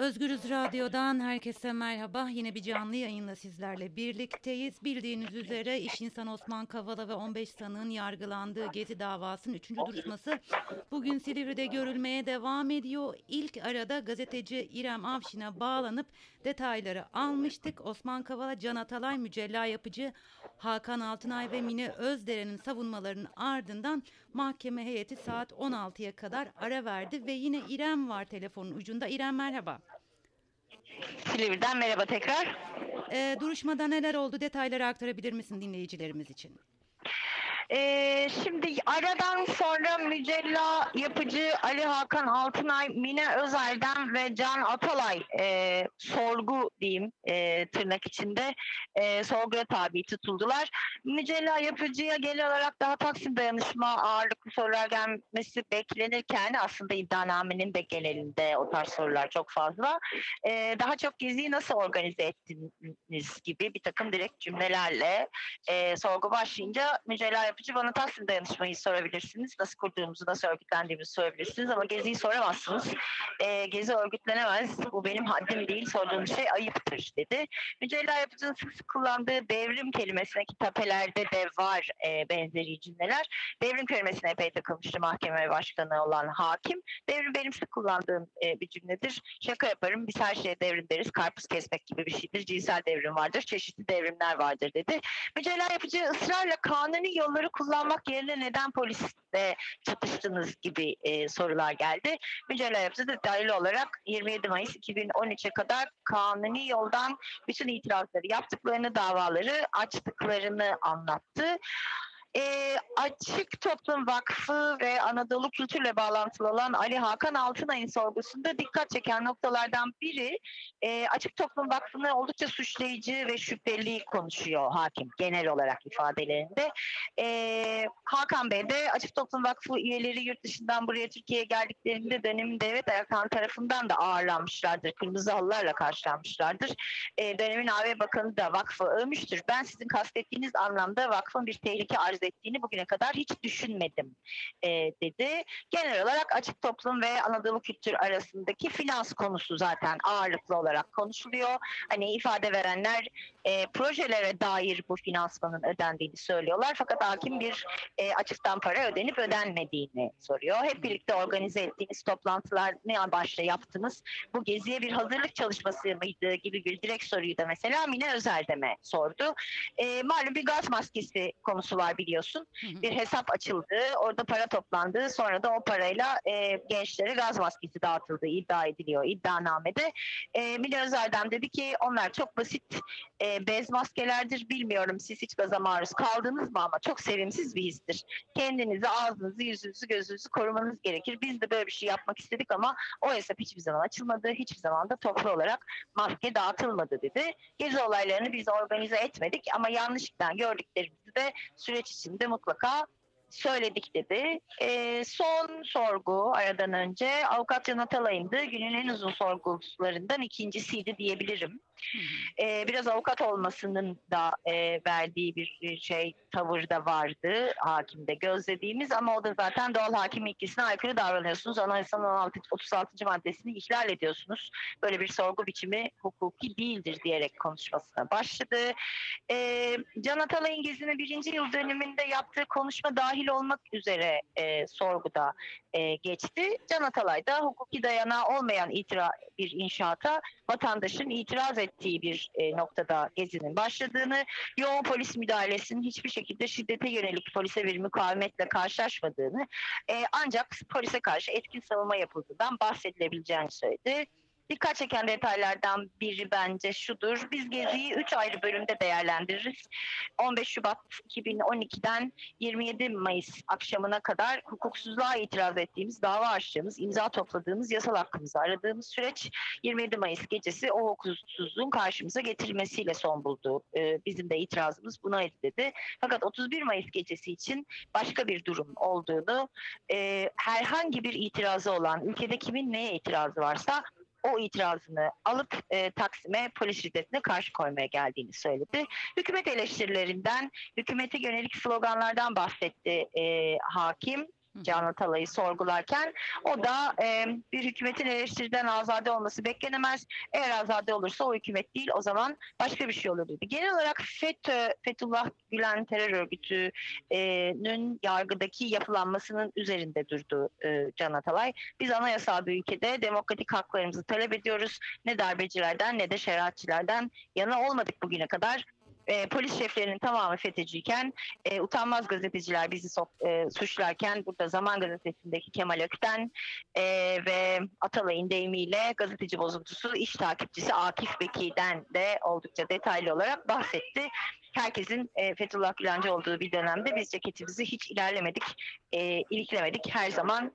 Özgürüz Radyo'dan herkese merhaba. Yine bir canlı yayınla sizlerle birlikteyiz. Bildiğiniz üzere iş insanı Osman Kavala ve 15 sanığın yargılandığı Gezi davasının 3. duruşması bugün Silivri'de görülmeye devam ediyor. İlk arada gazeteci İrem Avşin'e bağlanıp detayları almıştık. Osman Kavala, Can Atalay, Mücella Yapıcı, Hakan Altınay ve Mine Özderen'in savunmalarının ardından mahkeme heyeti saat 16'ya kadar ara verdi ve yine İrem var telefonun ucunda. İrem merhaba. Silivri'den merhaba tekrar. Ee, duruşmada neler oldu detayları aktarabilir misin dinleyicilerimiz için? Ee, şimdi aradan sonra Mücella Yapıcı, Ali Hakan Altınay, Mine Özel'den ve Can Atalay e, sorgu diyeyim e, tırnak içinde e, sorguya tabi tutuldular. Mücella Yapıcı'ya genel olarak daha Taksim dayanışma ağırlıklı sorular gelmesi beklenirken aslında iddianamenin de genelinde o tarz sorular çok fazla. E, daha çok geziyi nasıl organize ettiniz gibi bir takım direkt cümlelerle e, sorgu başlayınca Mücella Yapıcı yapıcı bana Taksim dayanışmayı sorabilirsiniz. Nasıl kurduğumuzu, nasıl örgütlendiğimizi sorabilirsiniz ama Gezi'yi soramazsınız. E, Gezi örgütlenemez. Bu benim haddim değil. Sorduğunuz şey ayıptır dedi. Mücella Yapıcı'nın sık sık kullandığı devrim kelimesine kitapelerde de var e, benzeri cümleler. Devrim kelimesine epey takılmıştı mahkeme başkanı olan hakim. Devrim benim sık kullandığım e, bir cümledir. Şaka yaparım biz her şeye devrim deriz. Karpuz kesmek gibi bir şeydir. Cinsel devrim vardır. Çeşitli devrimler vardır dedi. Mücella Yapıcı ısrarla kanuni yolları kullanmak yerine neden polisle çatıştınız gibi e, sorular geldi. Yapıcı da dahil olarak 27 Mayıs 2013'e kadar kanuni yoldan bütün itirazları yaptıklarını, davaları açtıklarını anlattı. E, Açık Toplum Vakfı ve Anadolu Kültürle bağlantılı olan Ali Hakan Altınay'ın sorgusunda dikkat çeken noktalardan biri e, Açık Toplum Vakfı'nı oldukça suçlayıcı ve şüpheli konuşuyor hakim genel olarak ifadelerinde. E, Hakan Bey de Açık Toplum Vakfı üyeleri yurt dışından buraya Türkiye'ye geldiklerinde dönemin devlet ayaklarının tarafından da ağırlanmışlardır. Kırmızı halılarla karşılanmışlardır. E, dönemin AV Bakanı da vakfı övmüştür. Ben sizin kastettiğiniz anlamda vakfın bir tehlike arz ettiğini bugüne kadar hiç düşünmedim e, dedi. Genel olarak açık toplum ve Anadolu kültür arasındaki finans konusu zaten ağırlıklı olarak konuşuluyor. Hani ifade verenler e, projelere dair bu finansmanın ödendiğini söylüyorlar. Fakat hakim bir e, açıktan para ödenip ödenmediğini soruyor. Hep birlikte organize ettiğiniz toplantılar ne başta yaptınız? Bu geziye bir hazırlık çalışması mıydı gibi bir direkt soruyu da mesela Mine Özeldem'e sordu. E, malum bir gaz maskesi konusu var biliyorsun. Bir hesap açıldı, orada para toplandı. Sonra da o parayla e, gençlere gaz maskesi dağıtıldığı iddia ediliyor iddianamede. E, Mine Özeldem dedi ki onlar çok basit e, bez maskelerdir. Bilmiyorum siz hiç gaza maruz kaldınız mı ama çok sevimsiz bir histir. Kendinizi, ağzınızı, yüzünüzü, gözünüzü korumanız gerekir. Biz de böyle bir şey yapmak istedik ama o hesap hiçbir zaman açılmadı. Hiçbir zaman da toplu olarak maske dağıtılmadı dedi. Gezi olaylarını biz organize etmedik ama yanlışlıkla gördüklerimizi de süreç içinde mutlaka söyledik dedi. E, son sorgu aradan önce avukat Can Atalay'ındı. Günün en uzun sorgularından ikincisiydi diyebilirim. E, biraz avukat olmasının da e, verdiği bir şey tavır da vardı hakimde gözlediğimiz ama o da zaten doğal hakim ilkesine aykırı davranıyorsunuz. Anayasanın 16, 36. maddesini ihlal ediyorsunuz. Böyle bir sorgu biçimi hukuki değildir diyerek konuşmasına başladı. E, Can Atalay'ın gezinin birinci yıl dönümünde yaptığı konuşma dahil olmak üzere e, sorguda e, geçti. Can Atalay da hukuki dayanağı olmayan itira bir inşaata vatandaşın itiraz ettiği bir e, noktada gezinin başladığını, yoğun polis müdahalesinin hiçbir şekilde şiddete yönelik polise bir mukavemetle karşılaşmadığını, e, ancak polise karşı etkin savunma yapıldığından bahsedilebileceğini söyledi. Dikkat çeken detaylardan biri bence şudur. Biz Gezi'yi 3 ayrı bölümde değerlendiririz. 15 Şubat 2012'den 27 Mayıs akşamına kadar hukuksuzluğa itiraz ettiğimiz, dava açtığımız, imza topladığımız, yasal hakkımızı aradığımız süreç 27 Mayıs gecesi o hukuksuzluğun karşımıza getirilmesiyle son buldu. Ee, bizim de itirazımız buna dedi. Fakat 31 Mayıs gecesi için başka bir durum olduğunu, e, herhangi bir itirazı olan, ülkede kimin neye itirazı varsa o itirazını alıp e, Taksim'e polis şiddetine karşı koymaya geldiğini söyledi. Hükümet eleştirilerinden, hükümete yönelik sloganlardan bahsetti e, hakim. Can Atalay'ı sorgularken. O da e, bir hükümetin eleştiriden azade olması beklenemez. Eğer azade olursa o hükümet değil o zaman başka bir şey olur dedi. Genel olarak FETÖ, Fethullah Gülen terör örgütünün yargıdaki yapılanmasının üzerinde durdu e, Can Atalay. Biz anayasal bir ülkede demokratik haklarımızı talep ediyoruz. Ne darbecilerden ne de şeriatçilerden yana olmadık bugüne kadar. E, polis şeflerinin tamamı FETÖ'cüyken e, utanmaz gazeteciler bizi sok- e, suçlarken burada Zaman Gazetesi'ndeki Kemal Ökten e, ve Atalay'ın deyimiyle gazeteci bozuntusu iş takipçisi Akif Bekir'den de oldukça detaylı olarak bahsetti. Herkesin e, Fethullah Gülenci olduğu bir dönemde biz ceketimizi hiç ilerlemedik, e, iliklemedik. Her zaman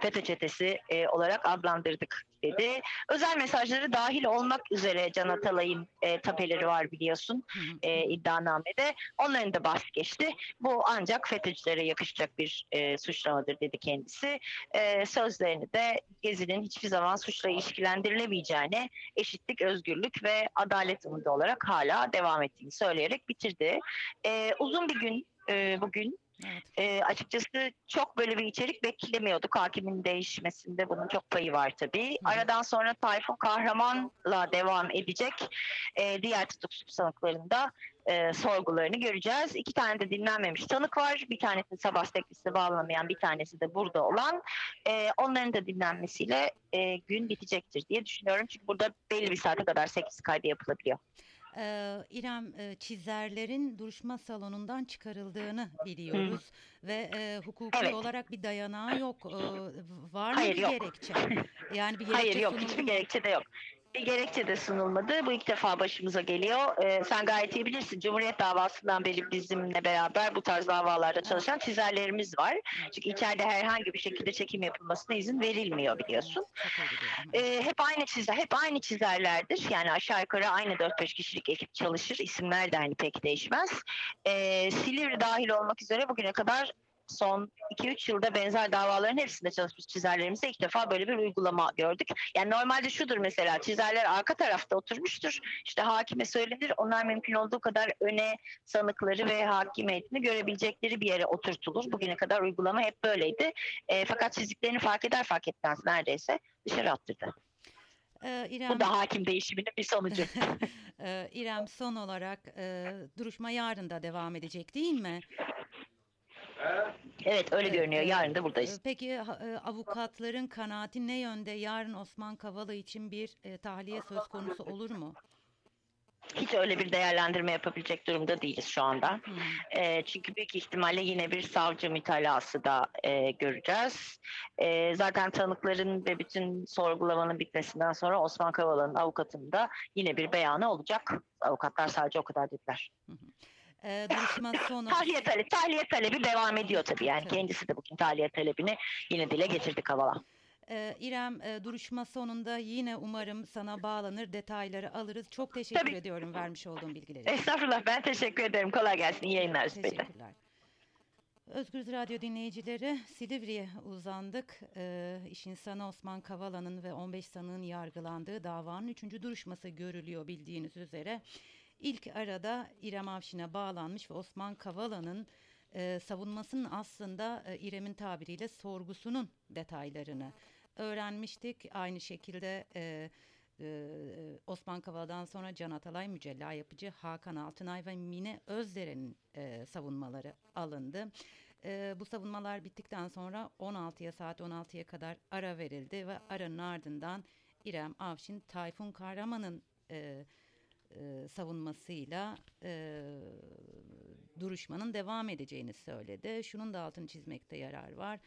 FETÖ çetesi e, olarak adlandırdık dedi. Özel mesajları dahil olmak üzere Can Atalay'ın e, tapeleri var biliyorsun e, iddianamede. Onların da bahsi geçti. Bu ancak FETÖ'cülere yakışacak bir e, suçlamadır dedi kendisi. E, sözlerini de Gezi'nin hiçbir zaman suçla ilişkilendirilemeyeceğine eşitlik, özgürlük ve adalet umudu olarak hala devam ettiğini söyleyerek bitirdi. E, uzun bir gün e, bugün Evet. e, açıkçası çok böyle bir içerik beklemiyorduk. Hakimin değişmesinde bunun çok payı var tabii. hı. Aradan sonra Tayfun Kahraman'la devam edecek. E, diğer tutuksuz sanıklarında e, sorgularını göreceğiz. İki tane de dinlenmemiş tanık var. Bir tanesi sabah teklisine bağlanamayan, bir tanesi de burada olan. E, onların da dinlenmesiyle e, gün bitecektir diye düşünüyorum. Çünkü burada belli bir saate kadar 8 kaydı yapılabiliyor. Ee, İrem e, çizerlerin duruşma salonundan çıkarıldığını biliyoruz ve e, hukuki Evet. olarak bir dayanağı yok. Ee, var mı Hayır, bir yok. gerekçe? Yani bir gerekçe Hayır yok hiçbir mu? gerekçe de yok. Bir gerekçe de sunulmadı. Bu ilk defa başımıza geliyor. Ee, sen gayet iyi bilirsin. Cumhuriyet davasından beri bizimle beraber bu tarz davalarda çalışan çizerlerimiz var. Çünkü içeride herhangi bir şekilde çekim yapılmasına izin verilmiyor biliyorsun. Ee, hep aynı çizer, hep aynı çizerlerdir. Yani aşağı yukarı aynı 4-5 kişilik ekip çalışır. İsimler de hani pek değişmez. Ee, Silivri dahil olmak üzere bugüne kadar son 2-3 yılda benzer davaların hepsinde çalışmış çizerlerimizde ilk defa böyle bir uygulama gördük. Yani normalde şudur mesela çizerler arka tarafta oturmuştur. İşte hakime söylenir. Onlar mümkün olduğu kadar öne sanıkları ve hakim heyetini görebilecekleri bir yere oturtulur. Bugüne kadar uygulama hep böyleydi. E, fakat çizdiklerini fark eder fark etmez neredeyse dışarı attırdı. Ee, İrem, Bu da hakim değişiminin bir sonucu. e, İrem son olarak e, duruşma yarın da devam edecek değil mi? Evet öyle Ee, görünüyor. Yarın da buradayız. e, Peki e, avukatların kanaati ne yönde? Yarın Osman Kavala için bir e, tahliye söz konusu olur mu? Hiç öyle bir değerlendirme yapabilecek durumda değiliz şu anda. Hmm. E, çünkü büyük ihtimalle yine bir savcı mütalası da e, göreceğiz. E, zaten tanıkların ve bütün sorgulamanın bitmesinden sonra Osman Kavala'nın avukatının da yine bir beyanı olacak. Avukatlar sadece o kadar dediler. E, duruşma sonu Tahliye talebi, tahliye talebi devam ediyor tabii. Yani Tabii. kendisi de bugün tahliye talebini yine dile getirdi Kavala. Ee, İrem e, duruşma sonunda yine umarım sana bağlanır detayları alırız. Çok teşekkür Tabii. ediyorum vermiş olduğum bilgiler için. Estağfurullah ben teşekkür ederim. Kolay gelsin. İyi yayınlar. Teşekkürler. Özgür Radyo dinleyicileri Silivri'ye uzandık. Ee, iş insanı Osman Kavala'nın ve 15 sanığın yargılandığı davanın 3. duruşması görülüyor bildiğiniz üzere. İlk arada İrem Avşin'e bağlanmış ve Osman Kavala'nın e, savunmasının aslında e, İrem'in tabiriyle sorgusunun detaylarını öğrenmiştik. Aynı şekilde e, e, Osman Kavala'dan sonra Can Atalay, Mücella Yapıcı, Hakan Altınay ve Mine Özderen'in e, savunmaları alındı. E, bu savunmalar bittikten sonra 16'ya saat 16'ya kadar ara verildi ve aranın ardından İrem Avşin, Tayfun Kahraman'ın e, e, savunmasıyla e, duruşmanın devam edeceğini söyledi. Şunun da altını çizmekte yarar var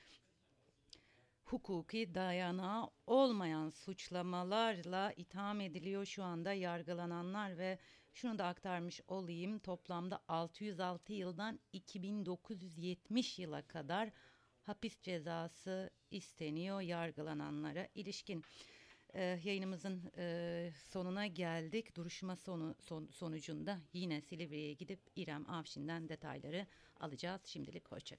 hukuki dayanağı olmayan suçlamalarla itham ediliyor şu anda yargılananlar ve şunu da aktarmış olayım toplamda 606 yıldan 2970 yıla kadar hapis cezası isteniyor yargılananlara ilişkin. Ee, yayınımızın e, sonuna geldik. Duruşma sonu son- sonucunda yine Silivri'ye gidip İrem Avşin'den detayları alacağız. Şimdilik hoşçakalın.